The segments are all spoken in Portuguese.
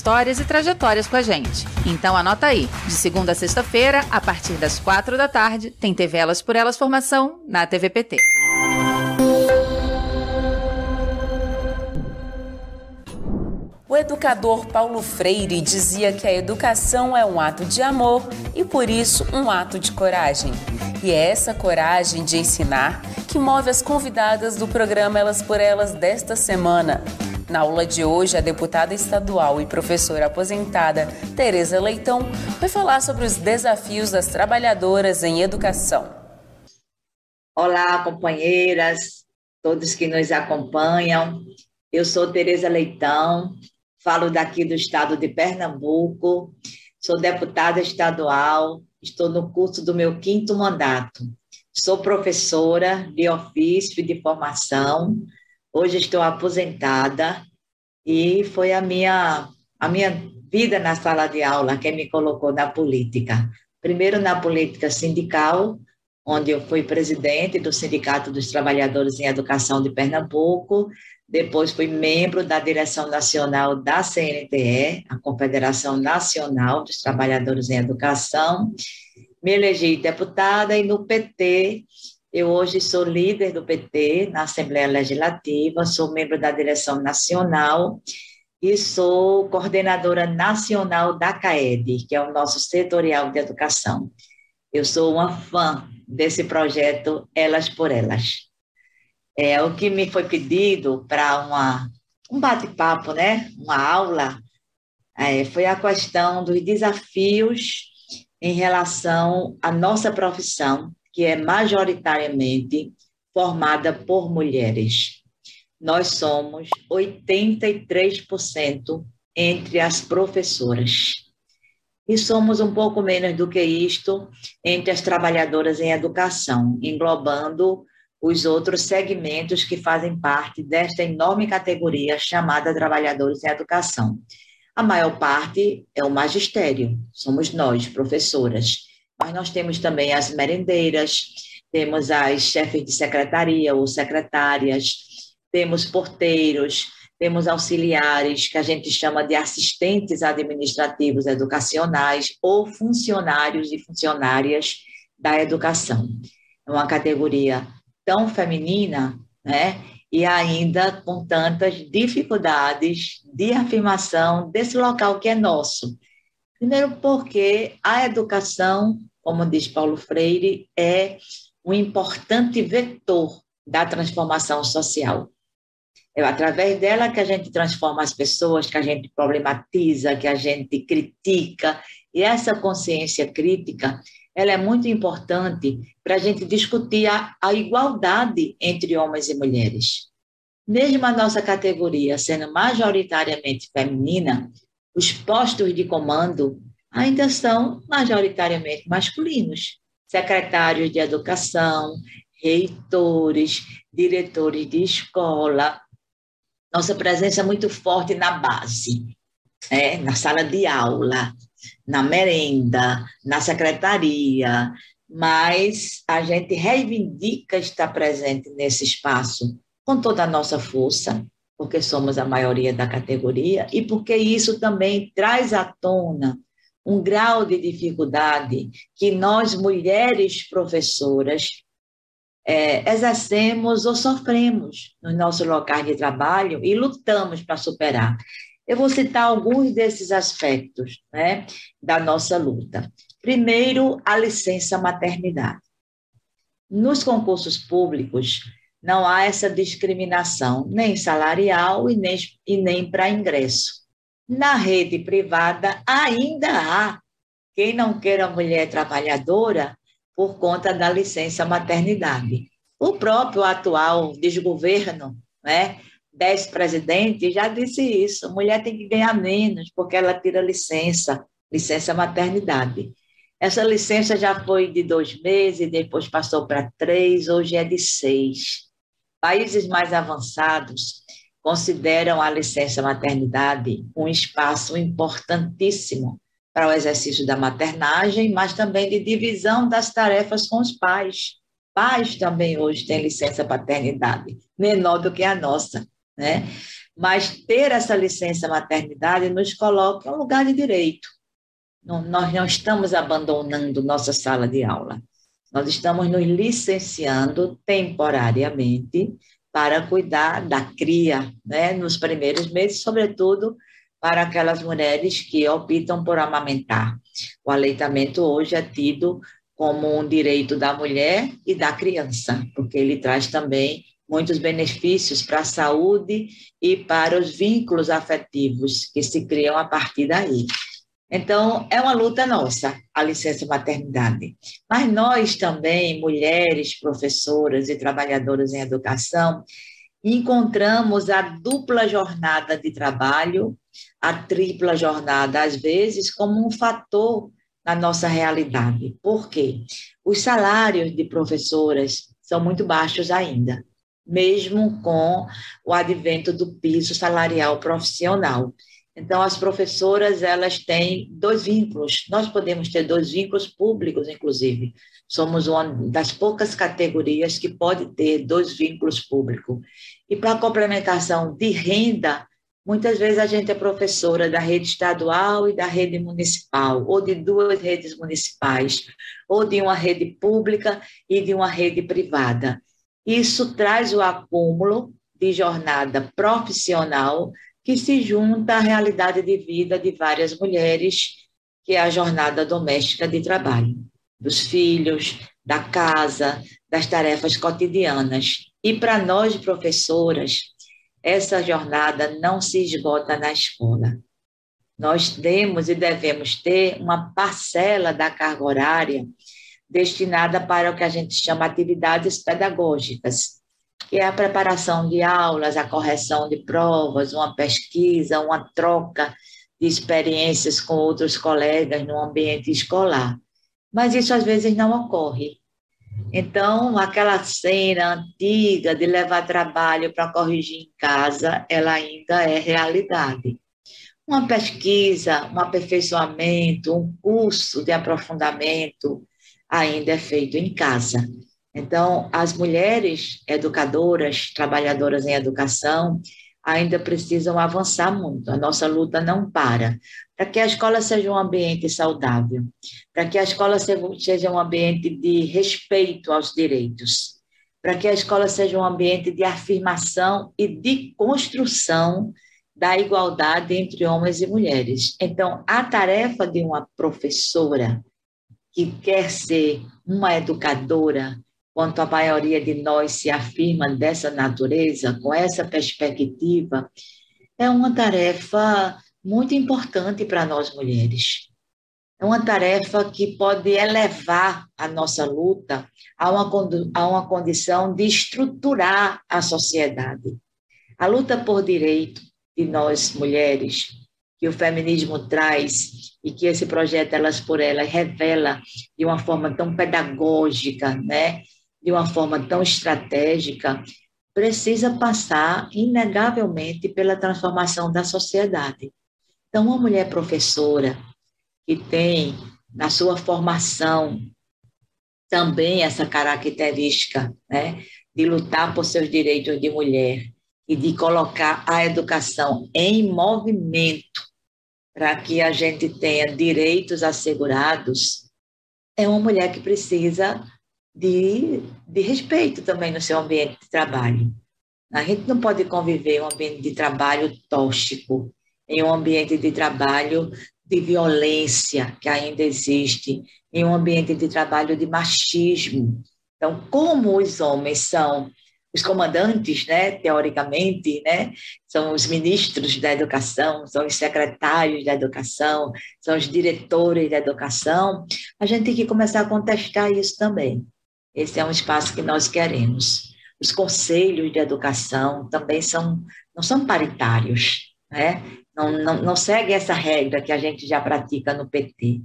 histórias e trajetórias com a gente. Então anota aí, de segunda a sexta-feira, a partir das quatro da tarde, tem TV Elas por Elas Formação na TVPT. O educador Paulo Freire dizia que a educação é um ato de amor e, por isso, um ato de coragem. E é essa coragem de ensinar que move as convidadas do programa Elas por Elas desta semana. Na aula de hoje, a deputada estadual e professora aposentada Tereza Leitão vai falar sobre os desafios das trabalhadoras em educação. Olá, companheiras, todos que nos acompanham. Eu sou Tereza Leitão, falo daqui do estado de Pernambuco, sou deputada estadual, estou no curso do meu quinto mandato. Sou professora de ofício e de formação, Hoje estou aposentada e foi a minha, a minha vida na sala de aula que me colocou na política. Primeiro na política sindical, onde eu fui presidente do Sindicato dos Trabalhadores em Educação de Pernambuco, depois fui membro da direção nacional da CNTE, a Confederação Nacional dos Trabalhadores em Educação, me elegi deputada e no PT eu hoje sou líder do PT na Assembleia Legislativa, sou membro da direção nacional e sou coordenadora nacional da CAED, que é o nosso setorial de educação. Eu sou uma fã desse projeto Elas por Elas. É o que me foi pedido para um bate-papo, né? Uma aula é, foi a questão dos desafios em relação à nossa profissão que é majoritariamente formada por mulheres. Nós somos 83% entre as professoras. E somos um pouco menos do que isto entre as trabalhadoras em educação, englobando os outros segmentos que fazem parte desta enorme categoria chamada trabalhadores em educação. A maior parte é o magistério, somos nós, professoras mas nós temos também as merendeiras, temos as chefes de secretaria ou secretárias, temos porteiros, temos auxiliares, que a gente chama de assistentes administrativos educacionais ou funcionários e funcionárias da educação. É uma categoria tão feminina, né? E ainda com tantas dificuldades de afirmação desse local que é nosso. Primeiro, porque a educação como diz Paulo Freire, é um importante vetor da transformação social. É através dela que a gente transforma as pessoas, que a gente problematiza, que a gente critica, e essa consciência crítica ela é muito importante para a gente discutir a, a igualdade entre homens e mulheres. Mesmo a nossa categoria sendo majoritariamente feminina, os postos de comando ainda são majoritariamente masculinos. Secretários de educação, reitores, diretores de escola. Nossa presença é muito forte na base, né? na sala de aula, na merenda, na secretaria, mas a gente reivindica estar presente nesse espaço com toda a nossa força, porque somos a maioria da categoria e porque isso também traz à tona um grau de dificuldade que nós, mulheres professoras, é, exercemos ou sofremos nos nossos locais de trabalho e lutamos para superar. Eu vou citar alguns desses aspectos né, da nossa luta. Primeiro, a licença maternidade. Nos concursos públicos, não há essa discriminação, nem salarial e nem, e nem para ingresso. Na rede privada, ainda há quem não queira mulher trabalhadora por conta da licença maternidade. O próprio atual desgoverno, né, dez presidentes já disse isso. Mulher tem que ganhar menos, porque ela tira licença, licença maternidade. Essa licença já foi de dois meses, depois passou para três, hoje é de seis. Países mais avançados consideram a licença maternidade um espaço importantíssimo para o exercício da maternagem, mas também de divisão das tarefas com os pais. Pais também hoje têm licença paternidade, menor do que a nossa, né? Mas ter essa licença maternidade nos coloca em um lugar de direito. Nós não estamos abandonando nossa sala de aula. Nós estamos nos licenciando temporariamente para cuidar da cria, né, nos primeiros meses, sobretudo para aquelas mulheres que optam por amamentar. O aleitamento hoje é tido como um direito da mulher e da criança, porque ele traz também muitos benefícios para a saúde e para os vínculos afetivos que se criam a partir daí. Então, é uma luta nossa, a licença maternidade. Mas nós também, mulheres, professoras e trabalhadoras em educação, encontramos a dupla jornada de trabalho, a tripla jornada, às vezes, como um fator na nossa realidade. Por quê? Os salários de professoras são muito baixos ainda, mesmo com o advento do piso salarial profissional. Então, as professoras, elas têm dois vínculos. Nós podemos ter dois vínculos públicos, inclusive. Somos uma das poucas categorias que pode ter dois vínculos públicos. E para complementação de renda, muitas vezes a gente é professora da rede estadual e da rede municipal, ou de duas redes municipais, ou de uma rede pública e de uma rede privada. Isso traz o acúmulo de jornada profissional que se junta à realidade de vida de várias mulheres, que é a jornada doméstica de trabalho, dos filhos, da casa, das tarefas cotidianas. E para nós, professoras, essa jornada não se esgota na escola. Nós temos e devemos ter uma parcela da carga horária destinada para o que a gente chama atividades pedagógicas, que é a preparação de aulas, a correção de provas, uma pesquisa, uma troca de experiências com outros colegas no ambiente escolar. Mas isso às vezes não ocorre. Então, aquela cena antiga de levar trabalho para corrigir em casa, ela ainda é realidade. Uma pesquisa, um aperfeiçoamento, um curso de aprofundamento ainda é feito em casa. Então, as mulheres educadoras, trabalhadoras em educação, ainda precisam avançar muito. A nossa luta não para. Para que a escola seja um ambiente saudável, para que a escola seja um ambiente de respeito aos direitos, para que a escola seja um ambiente de afirmação e de construção da igualdade entre homens e mulheres. Então, a tarefa de uma professora que quer ser uma educadora, quanto a maioria de nós se afirma dessa natureza, com essa perspectiva, é uma tarefa muito importante para nós mulheres. É uma tarefa que pode elevar a nossa luta a uma, a uma condição de estruturar a sociedade. A luta por direito de nós mulheres, que o feminismo traz e que esse projeto Elas por Elas revela de uma forma tão pedagógica, né? De uma forma tão estratégica, precisa passar, inegavelmente, pela transformação da sociedade. Então, uma mulher professora que tem na sua formação também essa característica né, de lutar por seus direitos de mulher e de colocar a educação em movimento para que a gente tenha direitos assegurados, é uma mulher que precisa de, de respeito também no seu ambiente de trabalho. A gente não pode conviver em um ambiente de trabalho tóxico, em um ambiente de trabalho de violência que ainda existe, em um ambiente de trabalho de machismo. Então, como os homens são os comandantes, né, teoricamente, né, são os ministros da educação, são os secretários da educação, são os diretores da educação, a gente tem que começar a contestar isso também. Esse é um espaço que nós queremos. os conselhos de educação também são, não são paritários, né? não, não, não segue essa regra que a gente já pratica no PT.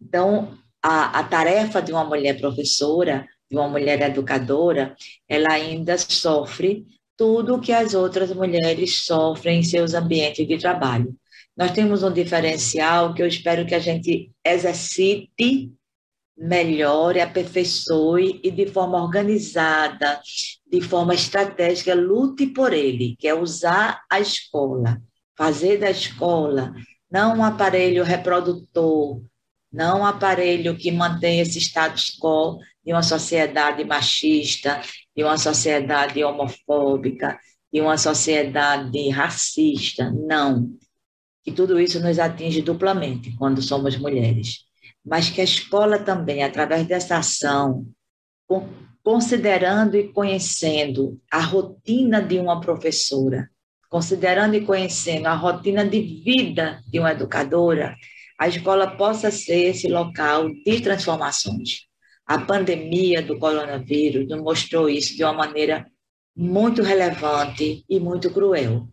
Então, a, a tarefa de uma mulher professora, de uma mulher educadora, ela ainda sofre tudo o que as outras mulheres sofrem em seus ambientes de trabalho. Nós temos um diferencial que eu espero que a gente exercite melhore, aperfeiçoe e de forma organizada, de forma estratégica, lute por ele, que é usar a escola, fazer da escola não um aparelho reprodutor, não um aparelho que mantém esse status quo de uma sociedade machista, de uma sociedade homofóbica, de uma sociedade racista, não. Que tudo isso nos atinge duplamente quando somos mulheres mas que a escola também, através dessa ação, considerando e conhecendo a rotina de uma professora, considerando e conhecendo a rotina de vida de uma educadora, a escola possa ser esse local de transformações. A pandemia do coronavírus nos mostrou isso de uma maneira muito relevante e muito cruel,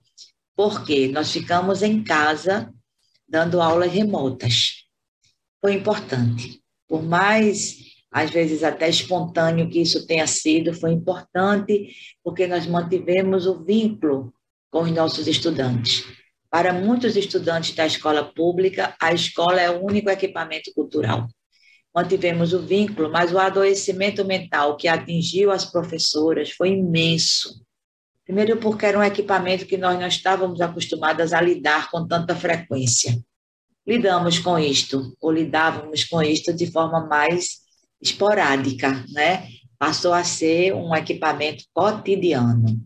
porque nós ficamos em casa dando aulas remotas foi importante. Por mais, às vezes, até espontâneo que isso tenha sido, foi importante porque nós mantivemos o vínculo com os nossos estudantes. Para muitos estudantes da escola pública, a escola é o único equipamento cultural. Mantivemos o vínculo, mas o adoecimento mental que atingiu as professoras foi imenso. Primeiro, porque era um equipamento que nós não estávamos acostumadas a lidar com tanta frequência lidamos com isto, ou lidávamos com isto de forma mais esporádica, né? Passou a ser um equipamento cotidiano.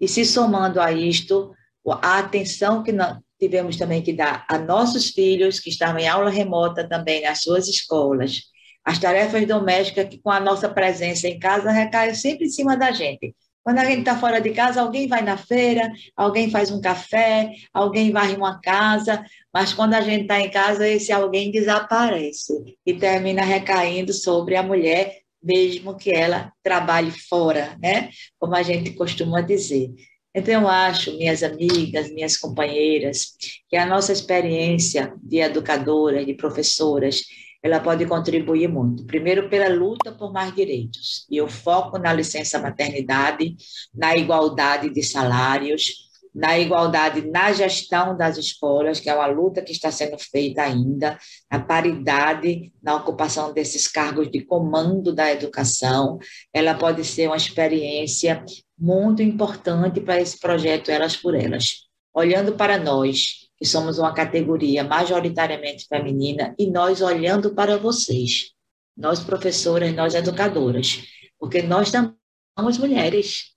E se somando a isto, a atenção que tivemos também que dar a nossos filhos que estavam em aula remota também nas suas escolas, as tarefas domésticas que com a nossa presença em casa recaem sempre em cima da gente. Quando a gente está fora de casa, alguém vai na feira, alguém faz um café, alguém varre uma casa, mas quando a gente está em casa, esse alguém desaparece e termina recaindo sobre a mulher, mesmo que ela trabalhe fora, né? Como a gente costuma dizer. Então, eu acho, minhas amigas, minhas companheiras, que a nossa experiência de educadoras, de professoras, ela pode contribuir muito. Primeiro, pela luta por mais direitos. E eu foco na licença maternidade, na igualdade de salários, na igualdade na gestão das escolas, que é uma luta que está sendo feita ainda, na paridade na ocupação desses cargos de comando da educação. Ela pode ser uma experiência muito importante para esse projeto Elas por Elas. Olhando para nós, que somos uma categoria majoritariamente feminina, e nós olhando para vocês, nós professoras, nós educadoras, porque nós também somos mulheres,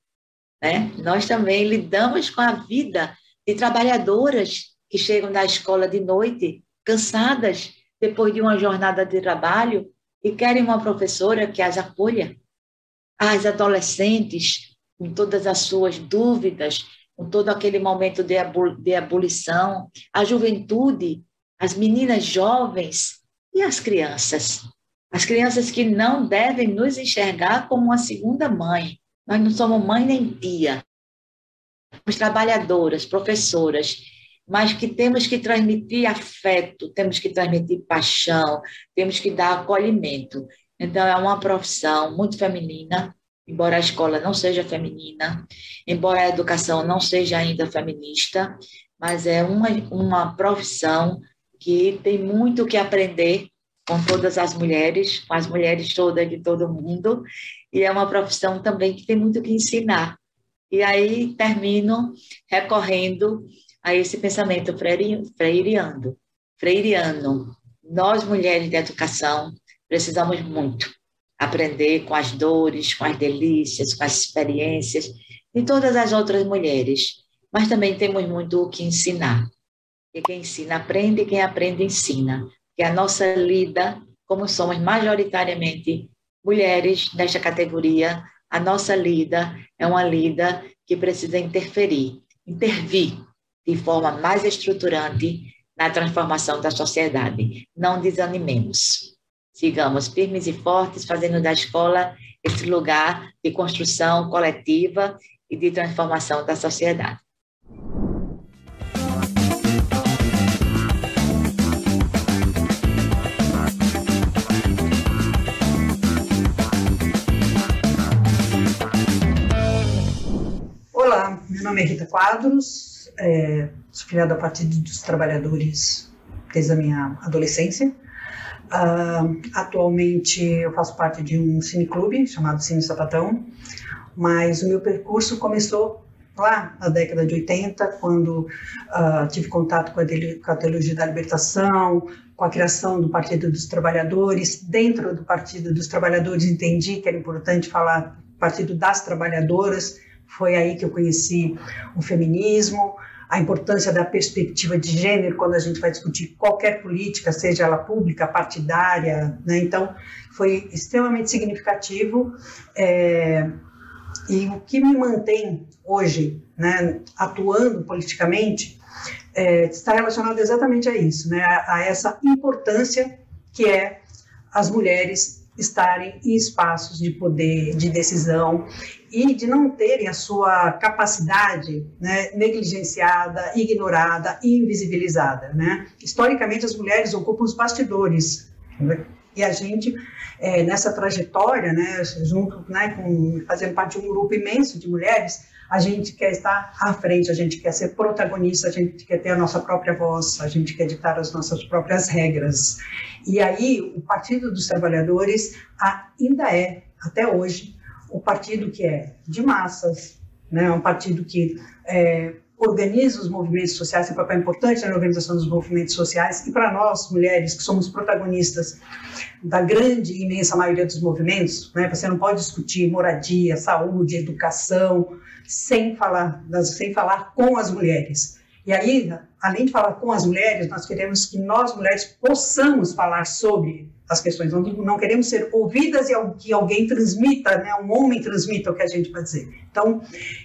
né? Nós também lidamos com a vida de trabalhadoras que chegam da escola de noite, cansadas depois de uma jornada de trabalho e querem uma professora que as acolha. As adolescentes, com todas as suas dúvidas, com todo aquele momento de, de abolição, a juventude, as meninas jovens e as crianças. As crianças que não devem nos enxergar como uma segunda mãe. Nós não somos mãe nem tia. Somos trabalhadoras, professoras, mas que temos que transmitir afeto, temos que transmitir paixão, temos que dar acolhimento. Então, é uma profissão muito feminina, embora a escola não seja feminina, embora a educação não seja ainda feminista, mas é uma, uma profissão que tem muito que aprender com todas as mulheres, com as mulheres todas de todo mundo, e é uma profissão também que tem muito que ensinar. E aí termino recorrendo a esse pensamento freiriano. freiriano. Nós, mulheres de educação, precisamos muito aprender com as dores, com as delícias, com as experiências de todas as outras mulheres, mas também temos muito o que ensinar. E quem ensina aprende, quem aprende ensina. Que a nossa lida, como somos majoritariamente mulheres nesta categoria, a nossa lida é uma lida que precisa interferir, intervir de forma mais estruturante na transformação da sociedade. Não desanimemos sigamos firmes e fortes, fazendo da escola esse lugar de construção coletiva e de transformação da sociedade. Olá, meu nome é Rita Quadros, é, sou filiada ao Partido dos Trabalhadores desde a minha adolescência. Uh, atualmente eu faço parte de um cineclube chamado Cine Sapatão, mas o meu percurso começou lá na década de 80, quando uh, tive contato com a, com a Teologia da Libertação, com a criação do Partido dos Trabalhadores. Dentro do Partido dos Trabalhadores entendi que era importante falar Partido das Trabalhadoras, foi aí que eu conheci o feminismo, a importância da perspectiva de gênero quando a gente vai discutir qualquer política, seja ela pública, partidária, né? Então, foi extremamente significativo é, e o que me mantém hoje, né, atuando politicamente, é, está relacionado exatamente a isso, né, a, a essa importância que é as mulheres estarem em espaços de poder, de decisão e de não terem a sua capacidade né, negligenciada, ignorada e invisibilizada. Né? Historicamente, as mulheres ocupam os bastidores né? e a gente é, nessa trajetória, né, junto, né, com fazendo parte de um grupo imenso de mulheres, a gente quer estar à frente, a gente quer ser protagonista, a gente quer ter a nossa própria voz, a gente quer ditar as nossas próprias regras. E aí, o Partido dos Trabalhadores ainda é, até hoje, o partido que é de massas, né, um partido que é, organiza os movimentos sociais, tem um papel importante na organização dos movimentos sociais, e para nós, mulheres, que somos protagonistas da grande e imensa maioria dos movimentos, né, você não pode discutir moradia, saúde, educação, sem falar, sem falar com as mulheres. E aí, além de falar com as mulheres, nós queremos que nós, mulheres, possamos falar sobre as questões. Não, não queremos ser ouvidas e que alguém transmita, né, um homem transmita o que a gente vai dizer. Então,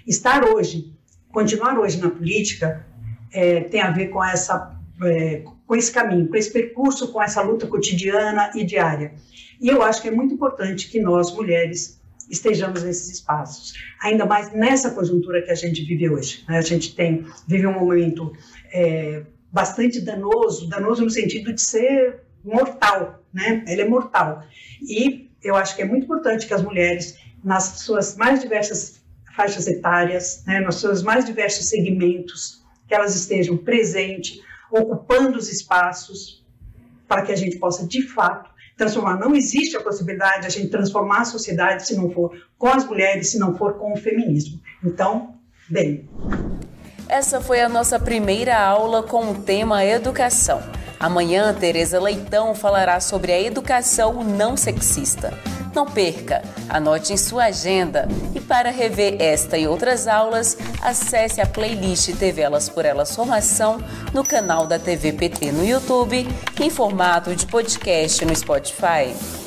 estar hoje, continuar hoje na política, é, tem a ver com essa é, com esse caminho, com esse percurso, com essa luta cotidiana e diária. E eu acho que é muito importante que nós, mulheres, estejamos nesses espaços. Ainda mais nessa conjuntura que a gente vive hoje. Né? A gente tem vive um momento é, bastante danoso, danoso no sentido de ser mortal, né? Ele é mortal. E eu acho que é muito importante que as mulheres, nas suas mais diversas faixas etárias, né, nos seus mais diversos segmentos, que elas estejam presentes, ocupando os espaços, para que a gente possa, de fato, transformar. Não existe a possibilidade de a gente transformar a sociedade se não for com as mulheres, se não for com o feminismo. Então, bem. Essa foi a nossa primeira aula com o tema educação. Amanhã, Tereza Leitão falará sobre a educação não sexista. Não perca, anote em sua agenda e para rever esta e outras aulas, acesse a playlist TV Elas por Elas Formação no canal da TV PT no YouTube, em formato de podcast no Spotify.